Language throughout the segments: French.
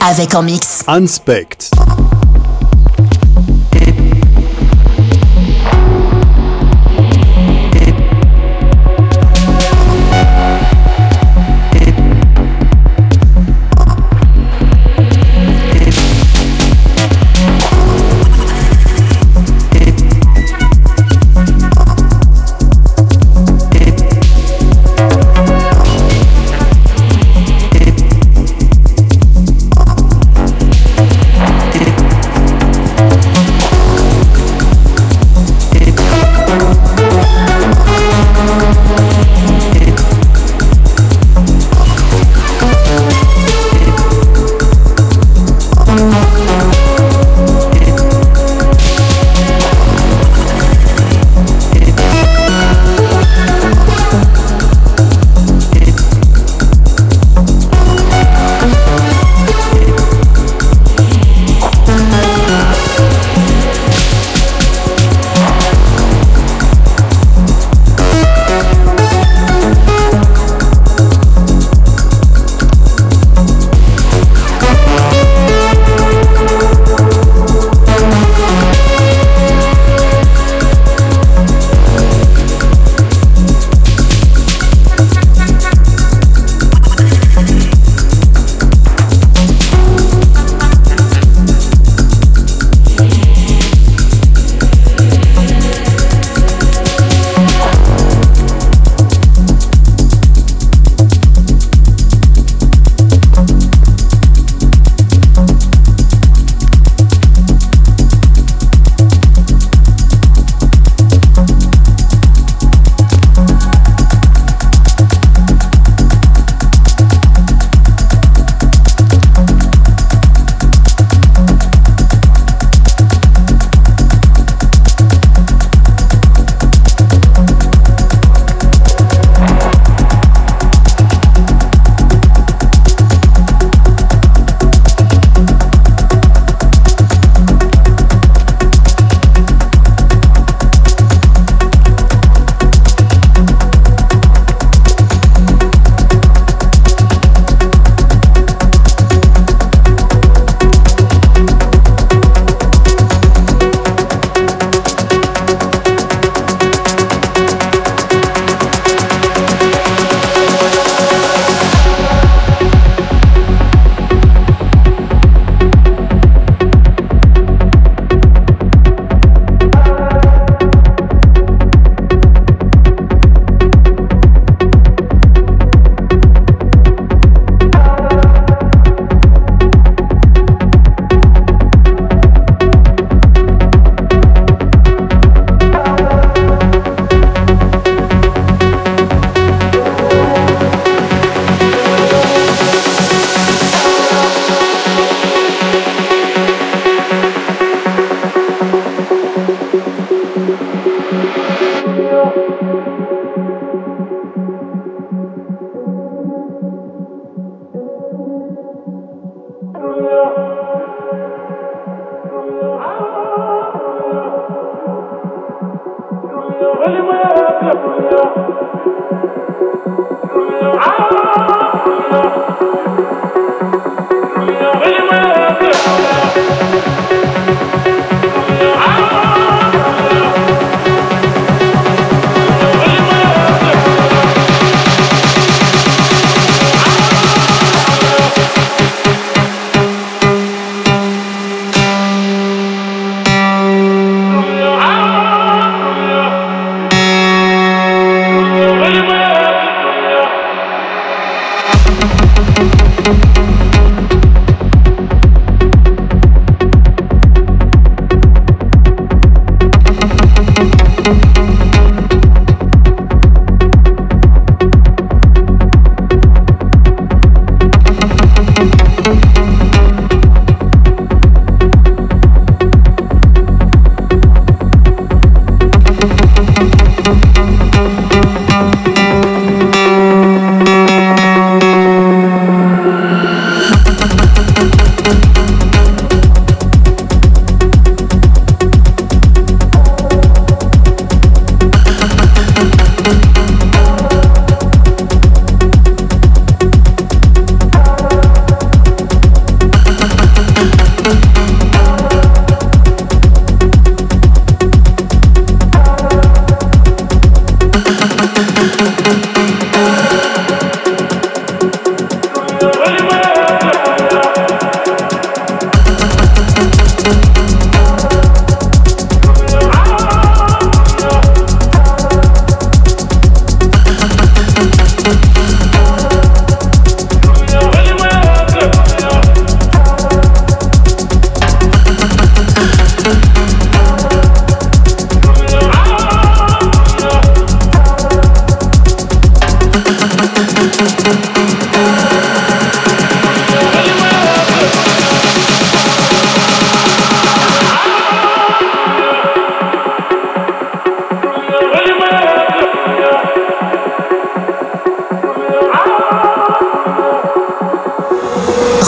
Avec en mix. Unspect.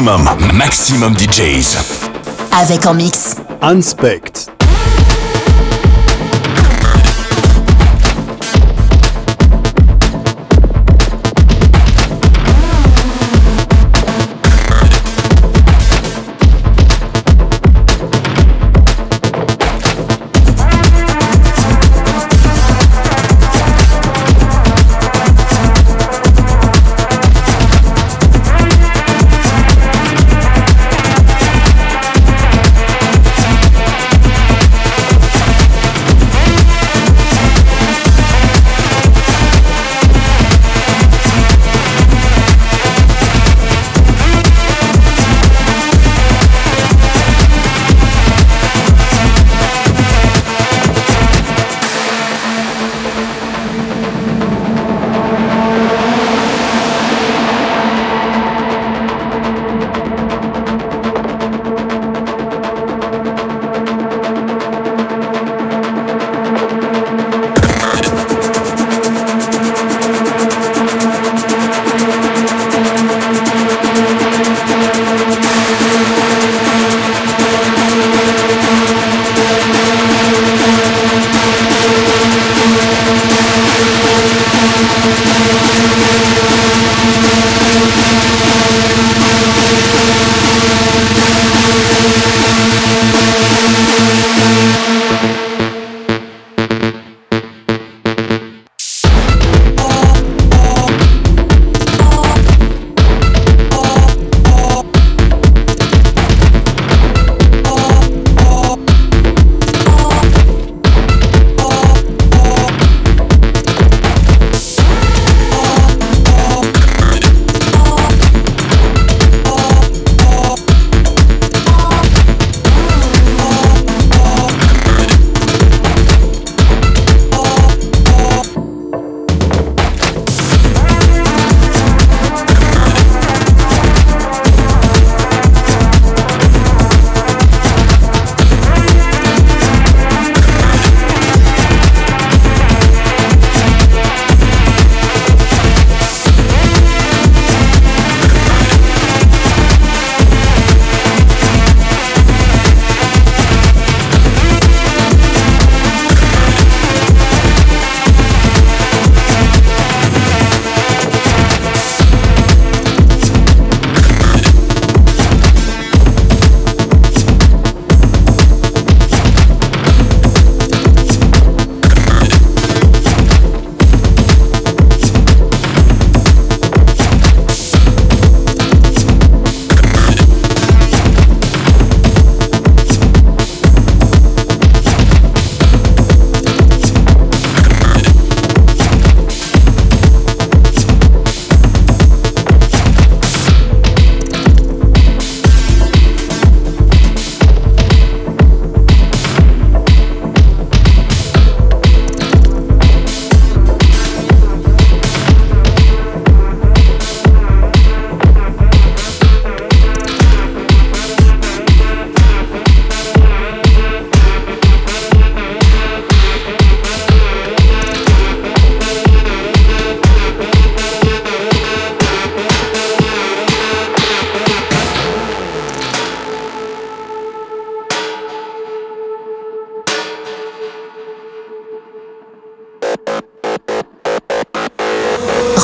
Maximum, maximum DJs. Avec en mix. Unspect.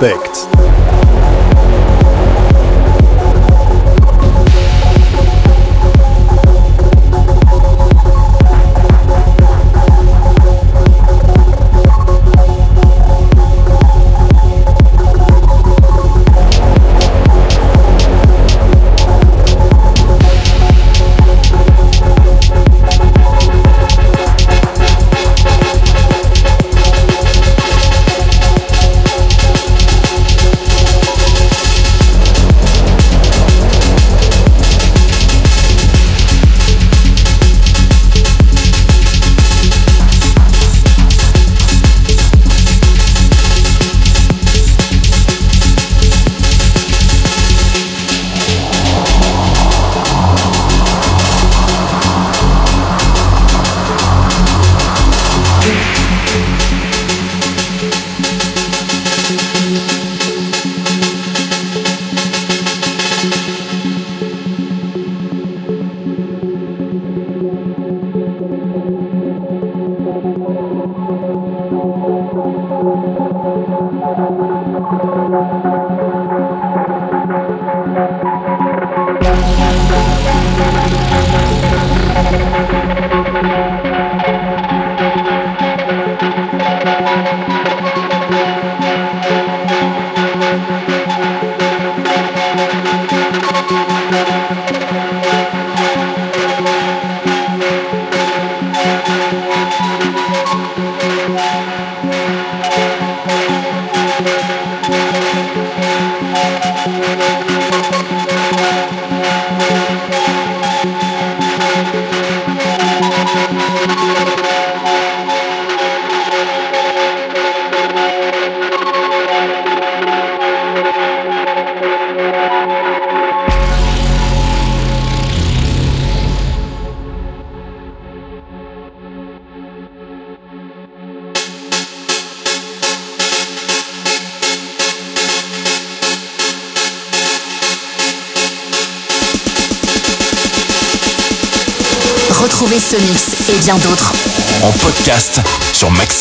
Mix.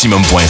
maximum.fr.